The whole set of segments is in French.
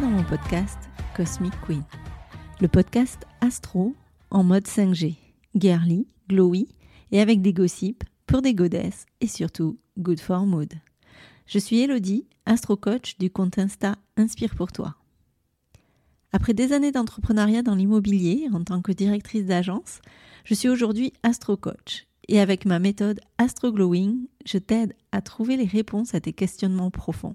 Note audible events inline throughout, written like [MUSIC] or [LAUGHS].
Dans mon podcast Cosmic Queen. Le podcast astro en mode 5G, girly, glowy et avec des gossips pour des godesses et surtout good for mood. Je suis Elodie, astro coach du compte Insta Inspire pour toi. Après des années d'entrepreneuriat dans l'immobilier en tant que directrice d'agence, je suis aujourd'hui astro coach et avec ma méthode Astro Glowing, je t'aide à trouver les réponses à tes questionnements profonds.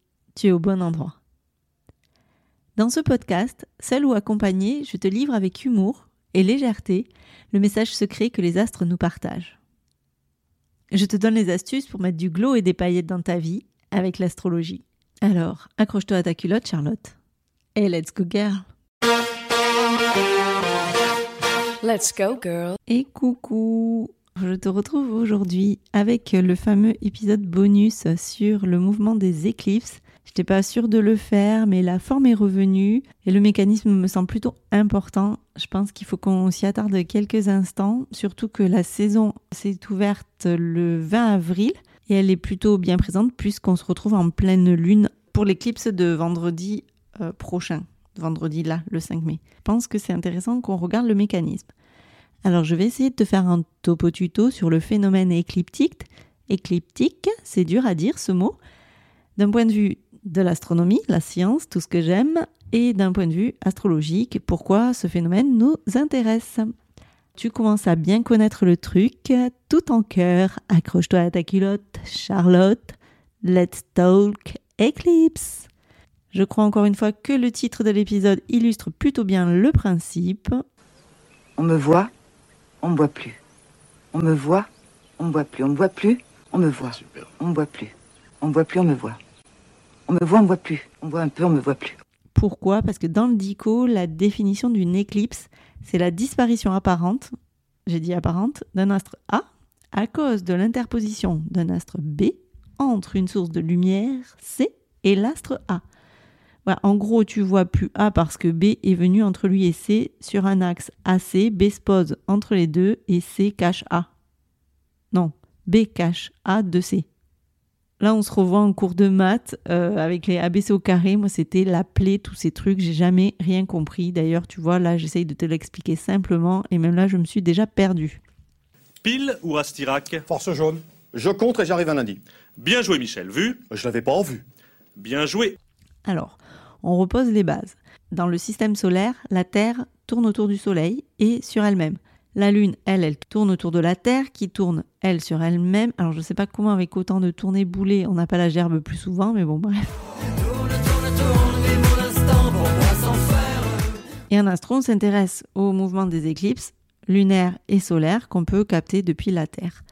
tu es au bon endroit. Dans ce podcast, seul ou accompagné, je te livre avec humour et légèreté le message secret que les astres nous partagent. Je te donne les astuces pour mettre du glow et des paillettes dans ta vie avec l'astrologie. Alors, accroche-toi à ta culotte, Charlotte. Et let's go, girl! Let's go, girl. Et coucou Je te retrouve aujourd'hui avec le fameux épisode bonus sur le mouvement des éclipses. Je n'étais pas sûre de le faire, mais la forme est revenue et le mécanisme me semble plutôt important. Je pense qu'il faut qu'on s'y attarde quelques instants, surtout que la saison s'est ouverte le 20 avril et elle est plutôt bien présente puisqu'on se retrouve en pleine lune pour l'éclipse de vendredi euh, prochain vendredi là, le 5 mai. Je pense que c'est intéressant qu'on regarde le mécanisme. Alors je vais essayer de te faire un topo tuto sur le phénomène écliptique. Écliptique, c'est dur à dire ce mot. D'un point de vue de l'astronomie, la science, tout ce que j'aime, et d'un point de vue astrologique, pourquoi ce phénomène nous intéresse. Tu commences à bien connaître le truc, tout en cœur, accroche-toi à ta culotte, Charlotte, let's talk eclipse. Je crois encore une fois que le titre de l'épisode illustre plutôt bien le principe. On me voit, on me voit plus. On me voit, on me voit plus. On me voit plus, on me voit. On me voit plus. On me voit plus, on me voit. On me voit, on me voit plus. On voit un peu, on me voit plus. Pourquoi? Parce que dans le dico, la définition d'une éclipse, c'est la disparition apparente, j'ai dit apparente, d'un astre A à cause de l'interposition d'un astre B entre une source de lumière C et l'astre A en gros, tu vois plus A parce que B est venu entre lui et C sur un axe AC. B se pose entre les deux et C cache A. Non, B cache A de C. Là, on se revoit en cours de maths euh, avec les ABC au carré. Moi, c'était l'appeler, tous ces trucs. J'ai jamais rien compris. D'ailleurs, tu vois, là, j'essaye de te l'expliquer simplement. Et même là, je me suis déjà perdu. Pile ou Rastirac Force jaune. Je compte et j'arrive un lundi. Bien joué, Michel. Vu? Je l'avais pas vu. Bien joué. Alors, on repose les bases. Dans le système solaire, la Terre tourne autour du Soleil et sur elle-même. La Lune, elle, elle tourne autour de la Terre qui tourne, elle, sur elle-même. Alors je ne sais pas comment avec autant de tournées boulées, on n'a pas la gerbe plus souvent, mais bon, bref. Et en astro, on s'intéresse au mouvement des éclipses lunaires et solaires qu'on peut capter depuis la Terre.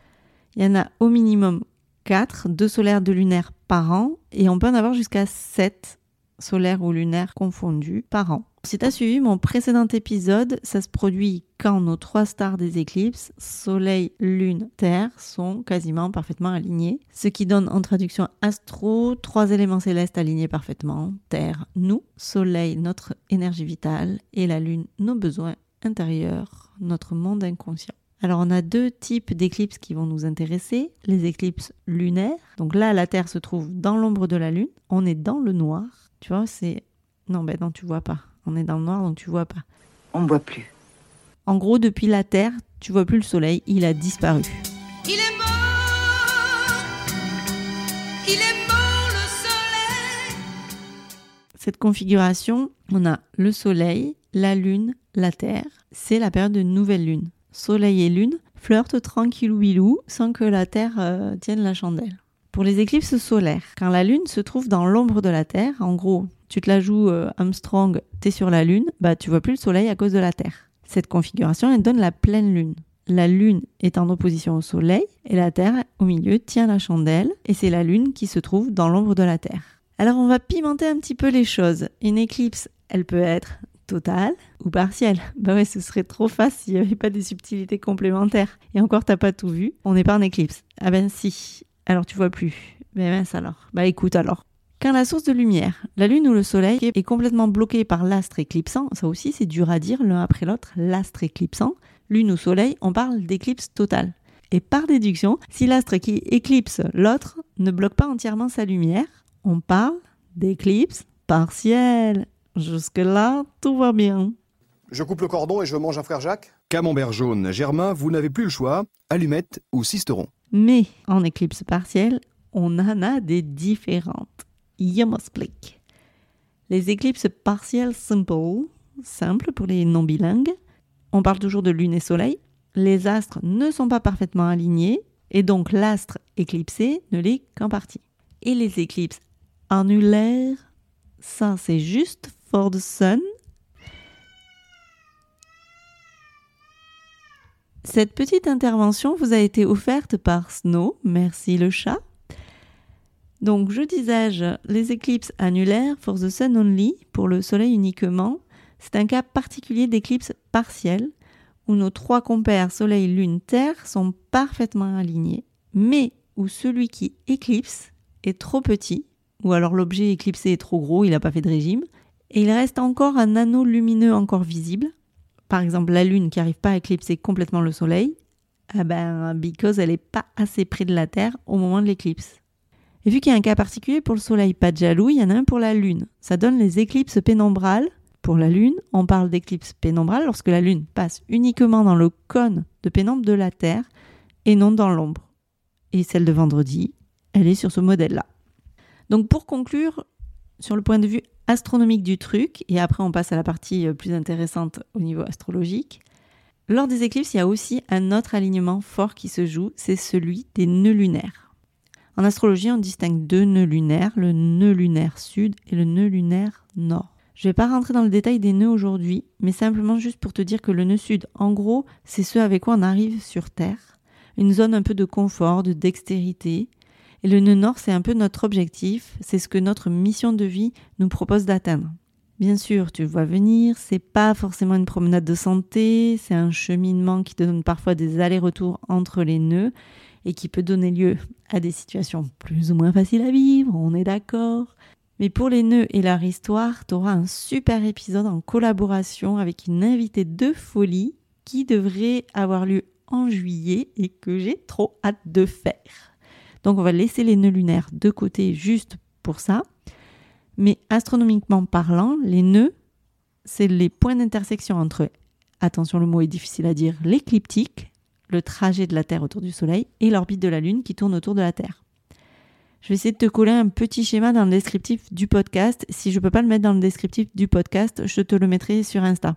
Il y en a au minimum 4, 2 solaires, 2 lunaires par an, et on peut en avoir jusqu'à 7 solaire ou lunaire confondus par an. Si tu as suivi mon précédent épisode, ça se produit quand nos trois stars des éclipses, Soleil, Lune, Terre, sont quasiment parfaitement alignés, ce qui donne en traduction astro trois éléments célestes alignés parfaitement, Terre, nous, Soleil, notre énergie vitale, et la Lune, nos besoins intérieurs, notre monde inconscient. Alors on a deux types d'éclipses qui vont nous intéresser, les éclipses lunaires. Donc là, la Terre se trouve dans l'ombre de la Lune, on est dans le noir, tu vois, c'est. Non, ben non, tu vois pas. On est dans le noir, donc tu vois pas. On me voit plus. En gros, depuis la Terre, tu vois plus le soleil, il a disparu. Il est mort Il est mort le soleil Cette configuration, on a le soleil, la lune, la Terre. C'est la période de nouvelle lune. Soleil et lune flirtent tranquillou bilou sans que la Terre euh, tienne la chandelle. Pour les éclipses solaires, quand la Lune se trouve dans l'ombre de la Terre, en gros, tu te la joues euh, Armstrong, t'es sur la Lune, bah tu vois plus le Soleil à cause de la Terre. Cette configuration, elle donne la pleine Lune. La Lune est en opposition au Soleil et la Terre, au milieu, tient la chandelle et c'est la Lune qui se trouve dans l'ombre de la Terre. Alors on va pimenter un petit peu les choses. Une éclipse, elle peut être totale ou partielle. [LAUGHS] Bah ouais, ce serait trop facile s'il n'y avait pas des subtilités complémentaires. Et encore, t'as pas tout vu. On n'est pas en éclipse. Ah ben si. Alors tu vois plus. Mais mince alors. Bah écoute alors. Quand la source de lumière, la Lune ou le Soleil, est complètement bloquée par l'astre éclipsant, ça aussi c'est dur à dire l'un après l'autre, l'astre éclipsant, Lune ou Soleil, on parle d'éclipse totale. Et par déduction, si l'astre qui éclipse l'autre ne bloque pas entièrement sa lumière, on parle d'éclipse partielle. Jusque-là, tout va bien. Je coupe le cordon et je mange un frère Jacques Camembert jaune, Germain, vous n'avez plus le choix, allumette ou cisteron. Mais en éclipse partielle, on en a des différentes. Les éclipses partielles simple, simples pour les non bilingues, on parle toujours de lune et soleil. Les astres ne sont pas parfaitement alignés et donc l'astre éclipsé ne l'est qu'en partie. Et les éclipses annulaires, ça c'est juste for the sun. Cette petite intervention vous a été offerte par Snow, merci le chat. Donc, je disais-je, les éclipses annulaires for the sun only, pour le soleil uniquement, c'est un cas particulier d'éclipse partielle où nos trois compères soleil, lune, terre sont parfaitement alignés, mais où celui qui éclipse est trop petit, ou alors l'objet éclipsé est trop gros, il n'a pas fait de régime, et il reste encore un anneau lumineux encore visible, par exemple la lune qui n'arrive pas à éclipser complètement le soleil, ah ben, because elle n'est pas assez près de la Terre au moment de l'éclipse. Et vu qu'il y a un cas particulier pour le Soleil, pas de jaloux, il y en a un pour la Lune. Ça donne les éclipses pénombrales. Pour la Lune, on parle d'éclipse pénombrale lorsque la Lune passe uniquement dans le cône de pénombre de la Terre et non dans l'ombre. Et celle de vendredi, elle est sur ce modèle-là. Donc pour conclure, sur le point de vue astronomique du truc, et après on passe à la partie euh, plus intéressante au niveau astrologique, lors des éclipses, il y a aussi un autre alignement fort qui se joue, c'est celui des nœuds lunaires. En astrologie, on distingue deux nœuds lunaires, le nœud lunaire sud et le nœud lunaire nord. Je ne vais pas rentrer dans le détail des nœuds aujourd'hui, mais simplement juste pour te dire que le nœud sud, en gros, c'est ce avec quoi on arrive sur Terre, une zone un peu de confort, de dextérité. Et le nœud nord, c'est un peu notre objectif, c'est ce que notre mission de vie nous propose d'atteindre. Bien sûr, tu vois venir, c'est pas forcément une promenade de santé, c'est un cheminement qui te donne parfois des allers-retours entre les nœuds et qui peut donner lieu à des situations plus ou moins faciles à vivre, on est d'accord. Mais pour les nœuds et leur histoire, tu auras un super épisode en collaboration avec une invitée de folie qui devrait avoir lieu en juillet et que j'ai trop hâte de faire. Donc on va laisser les nœuds lunaires de côté juste pour ça. Mais astronomiquement parlant, les nœuds, c'est les points d'intersection entre, attention le mot est difficile à dire, l'écliptique, le trajet de la Terre autour du Soleil et l'orbite de la Lune qui tourne autour de la Terre. Je vais essayer de te coller un petit schéma dans le descriptif du podcast. Si je ne peux pas le mettre dans le descriptif du podcast, je te le mettrai sur Insta.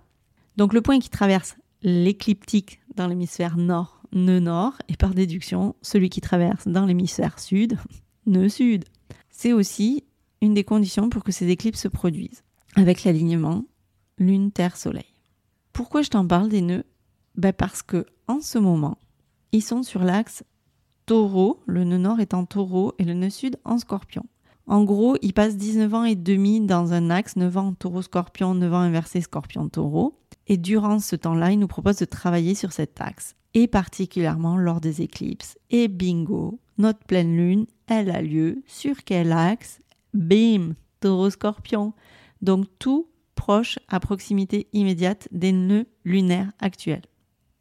Donc le point qui traverse l'écliptique dans l'hémisphère nord, nœud nord, et par déduction, celui qui traverse dans l'hémisphère sud, [LAUGHS] nœud sud. C'est aussi une des conditions pour que ces éclipses se produisent, avec l'alignement Lune, Terre, Soleil. Pourquoi je t'en parle des nœuds? Ben Parce que en ce moment, ils sont sur l'axe taureau, le nœud nord est en taureau et le nœud sud en scorpion. En gros, ils passent 19 ans et demi dans un axe, 9 ans taureau-scorpion, 9 ans inversé scorpion-taureau. Et durant ce temps-là, ils nous proposent de travailler sur cet axe, et particulièrement lors des éclipses. Et bingo, notre pleine lune, elle a lieu sur quel axe? Bim, taureau-scorpion. Donc tout proche à proximité immédiate des nœuds lunaires actuels.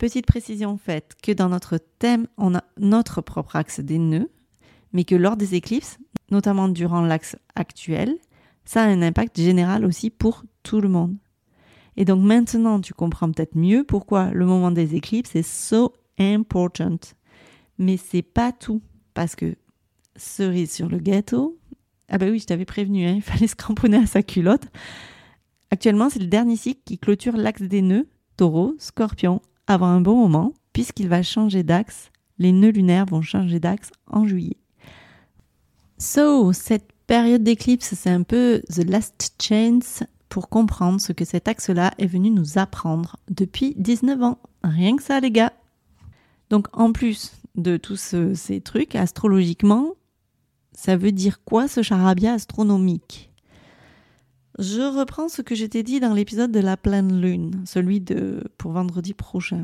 Petite précision faite que dans notre thème, on a notre propre axe des nœuds, mais que lors des éclipses, notamment durant l'axe actuel, ça a un impact général aussi pour tout le monde. Et donc maintenant, tu comprends peut-être mieux pourquoi le moment des éclipses est so important. Mais c'est pas tout, parce que cerise sur le gâteau, ah bah oui, je t'avais prévenu, hein, il fallait se cramponner à sa culotte. Actuellement, c'est le dernier cycle qui clôture l'axe des nœuds, taureau, scorpion, avant un bon moment, puisqu'il va changer d'axe. Les nœuds lunaires vont changer d'axe en juillet. So, cette période d'éclipse, c'est un peu the last chance pour comprendre ce que cet axe-là est venu nous apprendre depuis 19 ans. Rien que ça, les gars. Donc, en plus de tous ces trucs, astrologiquement, Ça veut dire quoi ce charabia astronomique? Je reprends ce que je t'ai dit dans l'épisode de la pleine lune, celui de pour vendredi prochain.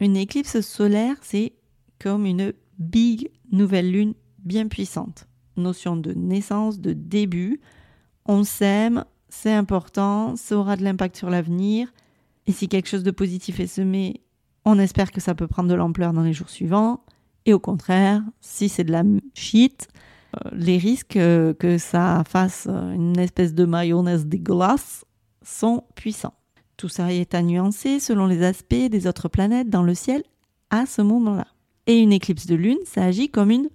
Une éclipse solaire, c'est comme une big nouvelle lune bien puissante. Notion de naissance, de début. On s'aime, c'est important, ça aura de l'impact sur l'avenir. Et si quelque chose de positif est semé, on espère que ça peut prendre de l'ampleur dans les jours suivants. Et au contraire, si c'est de la shit, les risques euh, que ça fasse une espèce de mayonnaise dégueulasse sont puissants. Tout ça est à nuancer selon les aspects des autres planètes dans le ciel à ce moment-là. Et une éclipse de lune, ça agit comme une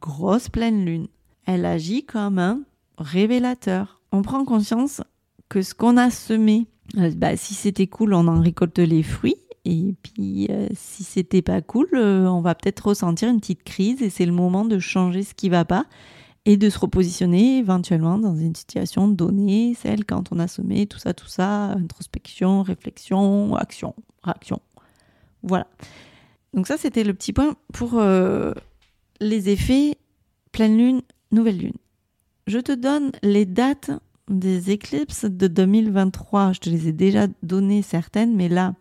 grosse pleine lune. Elle agit comme un révélateur. On prend conscience que ce qu'on a semé, euh, bah, si c'était cool, on en récolte les fruits. Et puis, euh, si c'était pas cool, euh, on va peut-être ressentir une petite crise et c'est le moment de changer ce qui va pas et de se repositionner éventuellement dans une situation donnée, celle quand on a semé tout ça, tout ça, introspection, réflexion, action, réaction. Voilà. Donc ça, c'était le petit point pour euh, les effets pleine lune, nouvelle lune. Je te donne les dates des éclipses de 2023. Je te les ai déjà données certaines, mais là,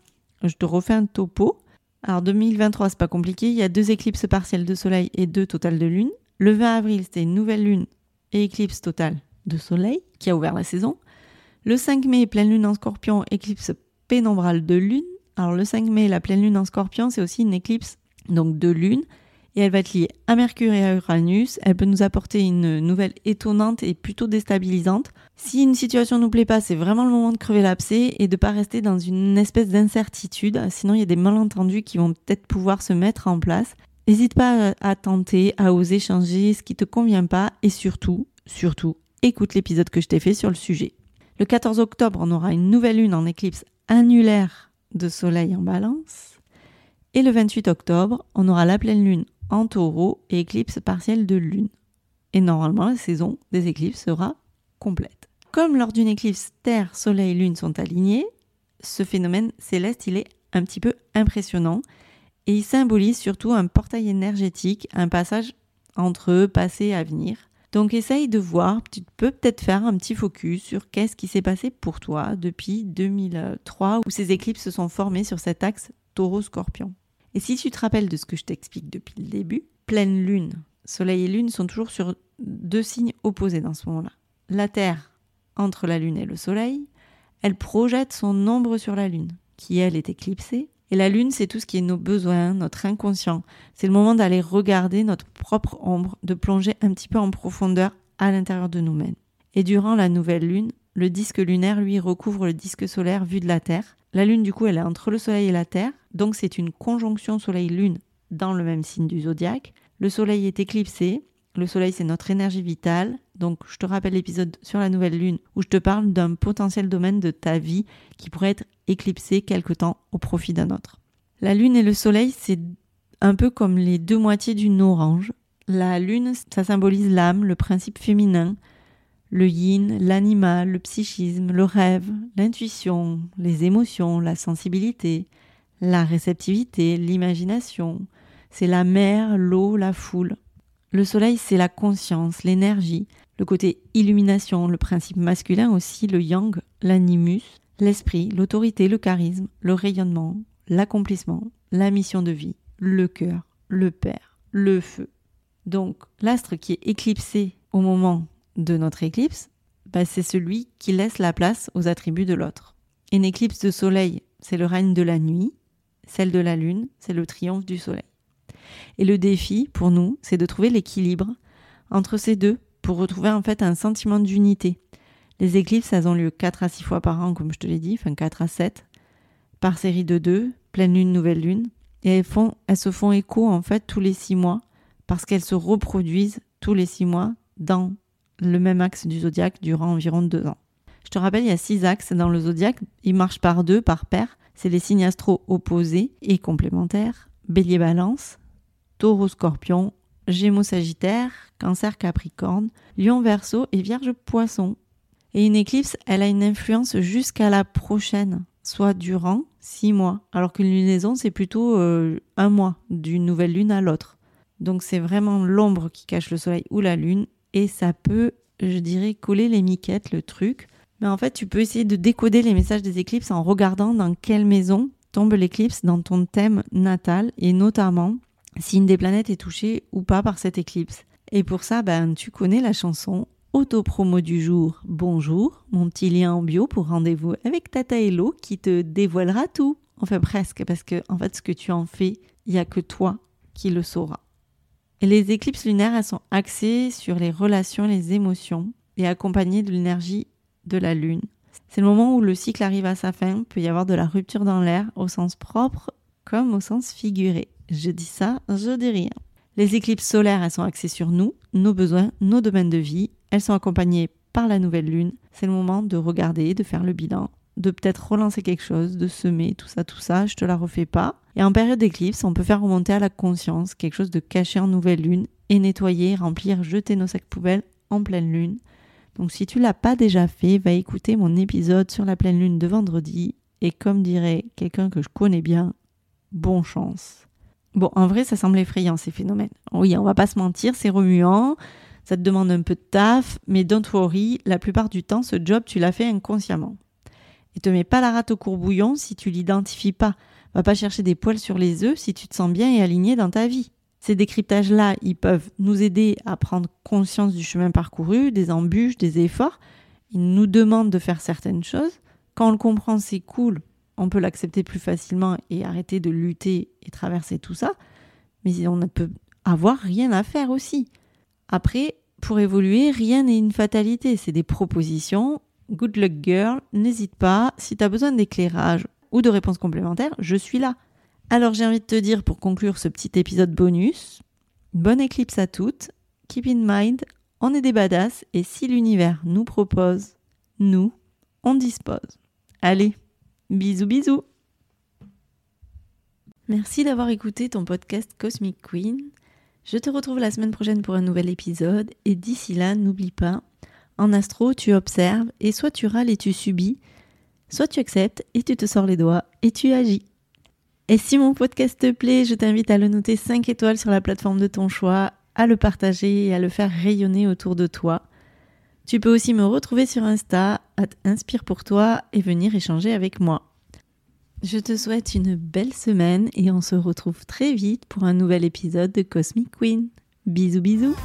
je te refais un topo. Alors 2023, c'est pas compliqué. Il y a deux éclipses partielles de soleil et deux totales de lune. Le 20 avril, c'était une nouvelle lune et éclipse totale de soleil qui a ouvert la saison. Le 5 mai, pleine lune en scorpion, éclipse pénombrale de lune. Alors le 5 mai, la pleine lune en scorpion, c'est aussi une éclipse donc de lune et elle va être liée à Mercure et à Uranus. Elle peut nous apporter une nouvelle étonnante et plutôt déstabilisante. Si une situation nous plaît pas, c'est vraiment le moment de crever l'abcès et de pas rester dans une espèce d'incertitude. Sinon, il y a des malentendus qui vont peut-être pouvoir se mettre en place. N'hésite pas à tenter, à oser changer ce qui te convient pas et surtout, surtout, écoute l'épisode que je t'ai fait sur le sujet. Le 14 octobre, on aura une nouvelle lune en éclipse annulaire de soleil en balance. Et le 28 octobre, on aura la pleine lune en taureau et éclipse partielle de lune. Et normalement, la saison des éclipses sera complète. Comme lors d'une éclipse, Terre, Soleil, Lune sont alignés, ce phénomène céleste, il est un petit peu impressionnant et il symbolise surtout un portail énergétique, un passage entre passé et avenir. Donc essaye de voir, tu peux peut-être faire un petit focus sur qu'est-ce qui s'est passé pour toi depuis 2003 où ces éclipses se sont formées sur cet axe taureau-scorpion. Et si tu te rappelles de ce que je t'explique depuis le début, pleine lune, soleil et lune sont toujours sur deux signes opposés dans ce moment-là. La Terre, entre la lune et le soleil, elle projette son ombre sur la lune, qui elle est éclipsée. Et la lune, c'est tout ce qui est nos besoins, notre inconscient. C'est le moment d'aller regarder notre propre ombre, de plonger un petit peu en profondeur à l'intérieur de nous-mêmes. Et durant la nouvelle lune, le disque lunaire, lui, recouvre le disque solaire vu de la Terre. La lune, du coup, elle est entre le soleil et la Terre. Donc c'est une conjonction Soleil-Lune dans le même signe du zodiaque. Le Soleil est éclipsé. Le Soleil, c'est notre énergie vitale. Donc je te rappelle l'épisode sur la nouvelle Lune où je te parle d'un potentiel domaine de ta vie qui pourrait être éclipsé quelque temps au profit d'un autre. La Lune et le Soleil, c'est un peu comme les deux moitiés d'une orange. La Lune, ça symbolise l'âme, le principe féminin, le yin, l'animal, le psychisme, le rêve, l'intuition, les émotions, la sensibilité, la réceptivité, l'imagination. C'est la mer, l'eau, la foule. Le soleil, c'est la conscience, l'énergie, le côté illumination, le principe masculin aussi, le yang, l'animus, l'esprit, l'autorité, le charisme, le rayonnement, l'accomplissement, la mission de vie, le cœur, le père, le feu. Donc l'astre qui est éclipsé au moment de notre éclipse, bah, c'est celui qui laisse la place aux attributs de l'autre. Une éclipse de soleil, c'est le règne de la nuit, celle de la Lune, c'est le triomphe du Soleil. Et le défi, pour nous, c'est de trouver l'équilibre entre ces deux pour retrouver en fait un sentiment d'unité. Les éclipses, elles ont lieu 4 à 6 fois par an, comme je te l'ai dit, enfin 4 à 7, par série de 2, pleine lune, nouvelle lune. Et elles, font, elles se font écho en fait tous les 6 mois, parce qu'elles se reproduisent tous les 6 mois dans le même axe du zodiaque durant environ 2 ans. Je te rappelle, il y a 6 axes dans le zodiaque, ils marchent par deux, par paire, c'est les signes astro opposés et complémentaires, bélier balance, taureau scorpion, gémeaux sagittaire, cancer capricorne, lion verso et vierge poisson. Et une éclipse, elle a une influence jusqu'à la prochaine, soit durant six mois, alors qu'une lunaison, c'est plutôt euh, un mois, d'une nouvelle lune à l'autre. Donc c'est vraiment l'ombre qui cache le soleil ou la lune et ça peut, je dirais, coller les miquettes, le truc. Mais en fait, tu peux essayer de décoder les messages des éclipses en regardant dans quelle maison tombe l'éclipse dans ton thème natal et notamment si une des planètes est touchée ou pas par cette éclipse. Et pour ça, ben, tu connais la chanson Autopromo du jour. Bonjour, mon petit lien en bio pour rendez-vous avec Tata Hello qui te dévoilera tout. Enfin presque, parce que en fait, ce que tu en fais, il n'y a que toi qui le sauras. Et les éclipses lunaires, elles sont axées sur les relations, les émotions et accompagnées de l'énergie de la lune. C'est le moment où le cycle arrive à sa fin, il peut y avoir de la rupture dans l'air au sens propre comme au sens figuré. Je dis ça, je dis rien. Les éclipses solaires, elles sont axées sur nous, nos besoins, nos domaines de vie. Elles sont accompagnées par la nouvelle lune. C'est le moment de regarder, de faire le bilan, de peut-être relancer quelque chose, de semer, tout ça, tout ça. Je te la refais pas. Et en période d'éclipse, on peut faire remonter à la conscience quelque chose de caché en nouvelle lune et nettoyer, remplir, jeter nos sacs poubelles en pleine lune. Donc si tu l'as pas déjà fait, va écouter mon épisode sur la pleine lune de vendredi et comme dirait quelqu'un que je connais bien, bon chance. Bon, en vrai, ça semble effrayant ces phénomènes. Oui, on va pas se mentir, c'est remuant, ça te demande un peu de taf, mais don't worry, la plupart du temps, ce job, tu l'as fait inconsciemment. Et te mets pas la rate au courbouillon si tu l'identifies pas. Va pas chercher des poils sur les œufs si tu te sens bien et aligné dans ta vie. Ces décryptages-là, ils peuvent nous aider à prendre conscience du chemin parcouru, des embûches, des efforts. Ils nous demandent de faire certaines choses. Quand on le comprend, c'est cool. On peut l'accepter plus facilement et arrêter de lutter et traverser tout ça. Mais on ne peut avoir rien à faire aussi. Après, pour évoluer, rien n'est une fatalité. C'est des propositions. Good luck girl, n'hésite pas. Si tu besoin d'éclairage ou de réponses complémentaires, je suis là. Alors j'ai envie de te dire pour conclure ce petit épisode bonus, bonne éclipse à toutes, keep in mind, on est des badass et si l'univers nous propose, nous, on dispose. Allez, bisous bisous Merci d'avoir écouté ton podcast Cosmic Queen. Je te retrouve la semaine prochaine pour un nouvel épisode et d'ici là, n'oublie pas, en astro, tu observes et soit tu râles et tu subis, soit tu acceptes et tu te sors les doigts et tu agis. Et si mon podcast te plaît, je t'invite à le noter 5 étoiles sur la plateforme de ton choix, à le partager et à le faire rayonner autour de toi. Tu peux aussi me retrouver sur Insta, à Inspire pour toi et venir échanger avec moi. Je te souhaite une belle semaine et on se retrouve très vite pour un nouvel épisode de Cosmic Queen. Bisous bisous